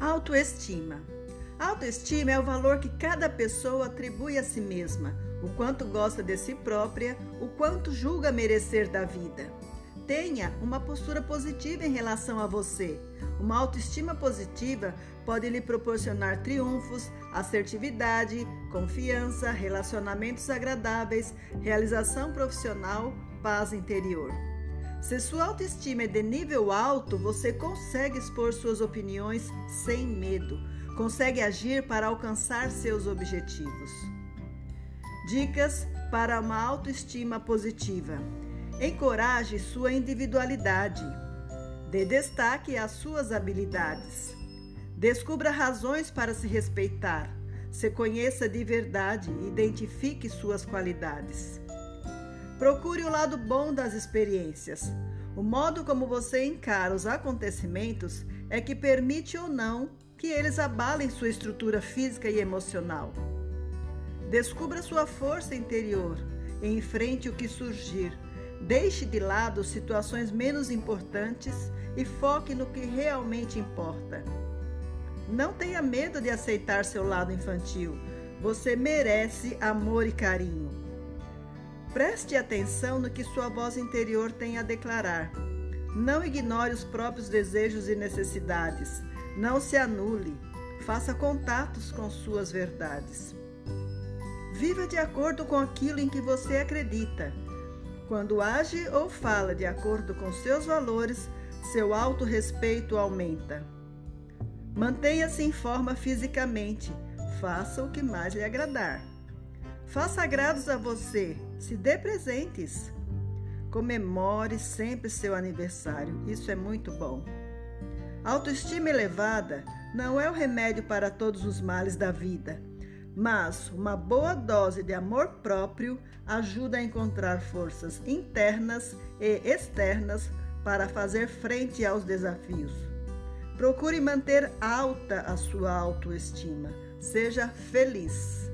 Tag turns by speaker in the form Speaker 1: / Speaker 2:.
Speaker 1: Autoestima. Autoestima é o valor que cada pessoa atribui a si mesma, o quanto gosta de si própria, o quanto julga merecer da vida. Tenha uma postura positiva em relação a você. Uma autoestima positiva pode lhe proporcionar triunfos, assertividade, confiança, relacionamentos agradáveis, realização profissional, paz interior. Se sua autoestima é de nível alto, você consegue expor suas opiniões sem medo, consegue agir para alcançar seus objetivos. Dicas para uma autoestima positiva: encoraje sua individualidade, dê destaque às suas habilidades, descubra razões para se respeitar, se conheça de verdade e identifique suas qualidades. Procure o lado bom das experiências. O modo como você encara os acontecimentos é que permite ou não que eles abalem sua estrutura física e emocional. Descubra sua força interior e enfrente o que surgir. Deixe de lado situações menos importantes e foque no que realmente importa. Não tenha medo de aceitar seu lado infantil. Você merece amor e carinho. Preste atenção no que sua voz interior tem a declarar. Não ignore os próprios desejos e necessidades. Não se anule. Faça contatos com suas verdades. Viva de acordo com aquilo em que você acredita. Quando age ou fala de acordo com seus valores, seu autorrespeito aumenta. Mantenha-se em forma fisicamente. Faça o que mais lhe agradar. Faça agrados a você, se dê presentes. Comemore sempre seu aniversário, isso é muito bom. Autoestima elevada não é o remédio para todos os males da vida, mas uma boa dose de amor próprio ajuda a encontrar forças internas e externas para fazer frente aos desafios. Procure manter alta a sua autoestima. Seja feliz.